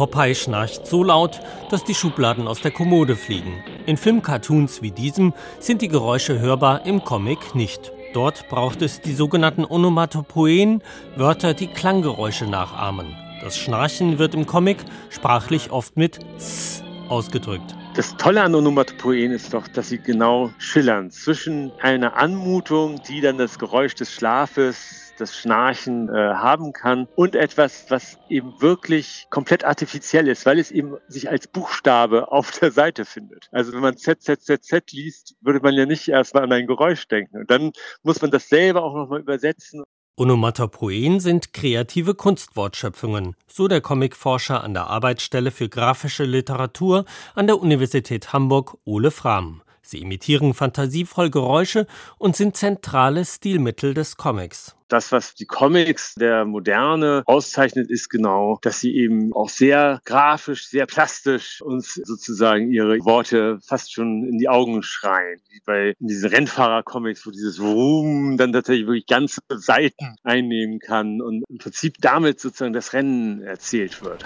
Popeye schnarcht so laut, dass die Schubladen aus der Kommode fliegen. In Filmcartoons wie diesem sind die Geräusche hörbar, im Comic nicht. Dort braucht es die sogenannten Onomatopoen, Wörter, die Klanggeräusche nachahmen. Das Schnarchen wird im Comic sprachlich oft mit S ausgedrückt. Das Tolle an Onomatopoen ist doch, dass sie genau schillern zwischen einer Anmutung, die dann das Geräusch des Schlafes, das Schnarchen äh, haben kann und etwas, was eben wirklich komplett artifiziell ist, weil es eben sich als Buchstabe auf der Seite findet. Also wenn man Z, Z, Z, Z liest, würde man ja nicht erstmal an ein Geräusch denken. Und dann muss man das selber auch nochmal übersetzen. Onomatopoen sind kreative Kunstwortschöpfungen, so der Comicforscher an der Arbeitsstelle für grafische Literatur an der Universität Hamburg Ole Frahm. Sie imitieren fantasievoll Geräusche und sind zentrale Stilmittel des Comics. Das, was die Comics der Moderne auszeichnet, ist genau, dass sie eben auch sehr grafisch, sehr plastisch uns sozusagen ihre Worte fast schon in die Augen schreien. Wie bei diesen Rennfahrer-Comics, wo dieses Vroom dann tatsächlich wirklich ganze Seiten einnehmen kann und im Prinzip damit sozusagen das Rennen erzählt wird.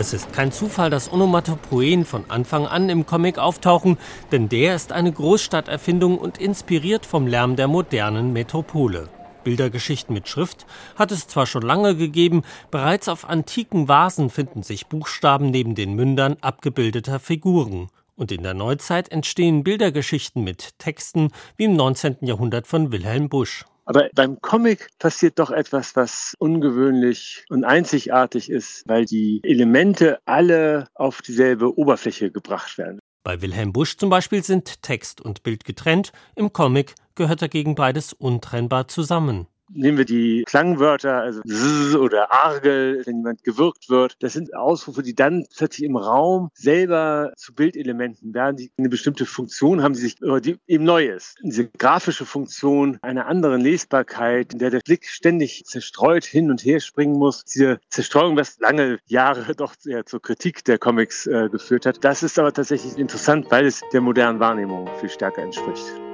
Es ist kein Zufall, dass Onomatopoen von Anfang an im Comic auftauchen, denn der ist eine Großstadterfindung und inspiriert vom Lärm der modernen Metropole. Bildergeschichten mit Schrift hat es zwar schon lange gegeben, bereits auf antiken Vasen finden sich Buchstaben neben den Mündern abgebildeter Figuren. Und in der Neuzeit entstehen Bildergeschichten mit Texten wie im 19. Jahrhundert von Wilhelm Busch. Aber beim Comic passiert doch etwas, was ungewöhnlich und einzigartig ist, weil die Elemente alle auf dieselbe Oberfläche gebracht werden. Bei Wilhelm Busch zum Beispiel sind Text und Bild getrennt, im Comic gehört dagegen beides untrennbar zusammen. Nehmen wir die Klangwörter, also Z oder Argel, wenn jemand gewirkt wird. Das sind Ausrufe, die dann plötzlich im Raum selber zu Bildelementen werden, die eine bestimmte Funktion haben, die sich die eben neu ist. Diese grafische Funktion einer anderen Lesbarkeit, in der der Blick ständig zerstreut hin und her springen muss. Diese Zerstreuung, was lange Jahre doch sehr zur Kritik der Comics äh, geführt hat. Das ist aber tatsächlich interessant, weil es der modernen Wahrnehmung viel stärker entspricht.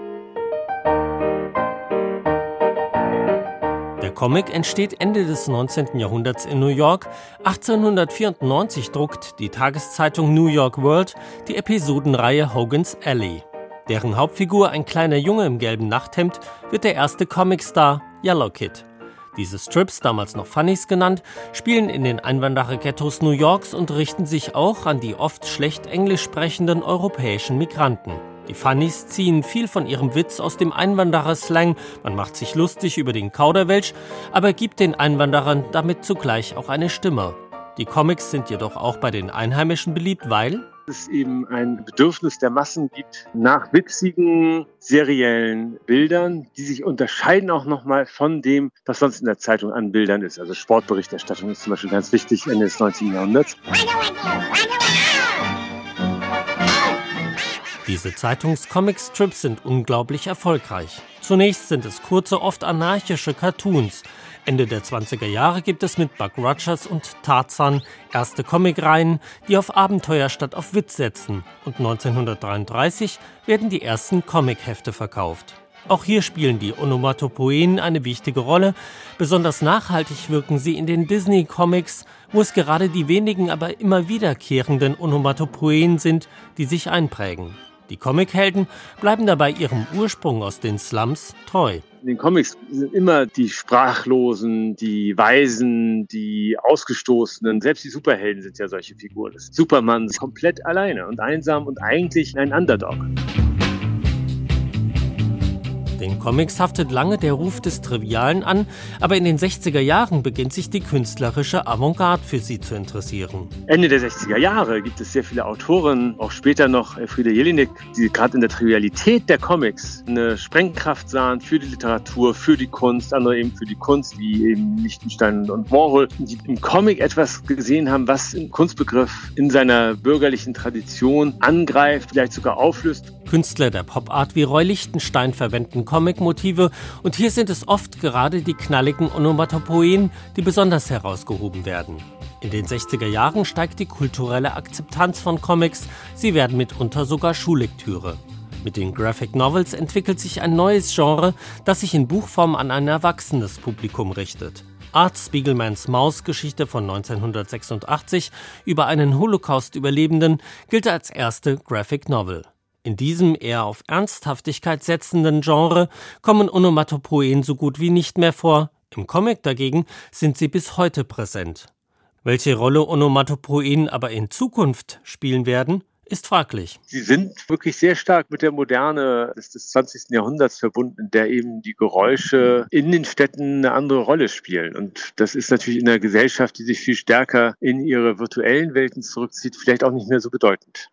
Comic entsteht Ende des 19. Jahrhunderts in New York. 1894 druckt die Tageszeitung New York World die Episodenreihe Hogan's Alley. Deren Hauptfigur, ein kleiner Junge im gelben Nachthemd, wird der erste Comicstar Yellow Kid. Diese Strips, damals noch Funnies genannt, spielen in den Einwanderer-Ghettos New Yorks und richten sich auch an die oft schlecht englisch sprechenden europäischen Migranten. Die Funnies ziehen viel von ihrem Witz aus dem Einwanderer-Slang. Man macht sich lustig über den Kauderwelsch, aber gibt den Einwanderern damit zugleich auch eine Stimme. Die Comics sind jedoch auch bei den Einheimischen beliebt, weil es eben ein Bedürfnis der Massen gibt nach witzigen, seriellen Bildern, die sich unterscheiden auch nochmal von dem, was sonst in der Zeitung an Bildern ist. Also Sportberichterstattung ist zum Beispiel ganz wichtig Ende des 19. Jahrhunderts. Diese Zeitungs-Comic-Strips sind unglaublich erfolgreich. Zunächst sind es kurze, oft anarchische Cartoons. Ende der 20er Jahre gibt es mit Buck Rogers und Tarzan erste Comicreihen, die auf Abenteuer statt auf Witz setzen. Und 1933 werden die ersten Comichefte verkauft. Auch hier spielen die Onomatopoen eine wichtige Rolle. Besonders nachhaltig wirken sie in den Disney-Comics, wo es gerade die wenigen, aber immer wiederkehrenden Onomatopoen sind, die sich einprägen. Die Comichelden bleiben dabei ihrem Ursprung aus den Slums treu. In den Comics sind immer die Sprachlosen, die Weisen, die Ausgestoßenen, selbst die Superhelden sind ja solche Figuren. Superman ist komplett alleine und einsam und eigentlich ein Underdog. Den Comics haftet lange der Ruf des Trivialen an, aber in den 60er Jahren beginnt sich die künstlerische Avantgarde für sie zu interessieren. Ende der 60er Jahre gibt es sehr viele Autoren, auch später noch Friede Jelinek, die gerade in der Trivialität der Comics eine Sprengkraft sahen für die Literatur, für die Kunst, andere eben für die Kunst, wie eben Lichtenstein und Warhol, die im Comic etwas gesehen haben, was im Kunstbegriff in seiner bürgerlichen Tradition angreift, vielleicht sogar auflöst. Künstler der Popart wie Roy Lichtenstein verwenden Comic-Motive und hier sind es oft gerade die knalligen Onomatopoen, die besonders herausgehoben werden. In den 60er Jahren steigt die kulturelle Akzeptanz von Comics, sie werden mitunter sogar Schullektüre. Mit den Graphic Novels entwickelt sich ein neues Genre, das sich in Buchform an ein erwachsenes Publikum richtet. Art Spiegelmans Maus-Geschichte von 1986 über einen Holocaust-Überlebenden gilt als erste Graphic Novel. In diesem eher auf Ernsthaftigkeit setzenden Genre kommen Onomatopoen so gut wie nicht mehr vor, im Comic dagegen sind sie bis heute präsent. Welche Rolle Onomatopoen aber in Zukunft spielen werden, ist fraglich. Sie sind wirklich sehr stark mit der Moderne des, des 20. Jahrhunderts verbunden, der eben die Geräusche in den Städten eine andere Rolle spielen. Und das ist natürlich in einer Gesellschaft, die sich viel stärker in ihre virtuellen Welten zurückzieht, vielleicht auch nicht mehr so bedeutend.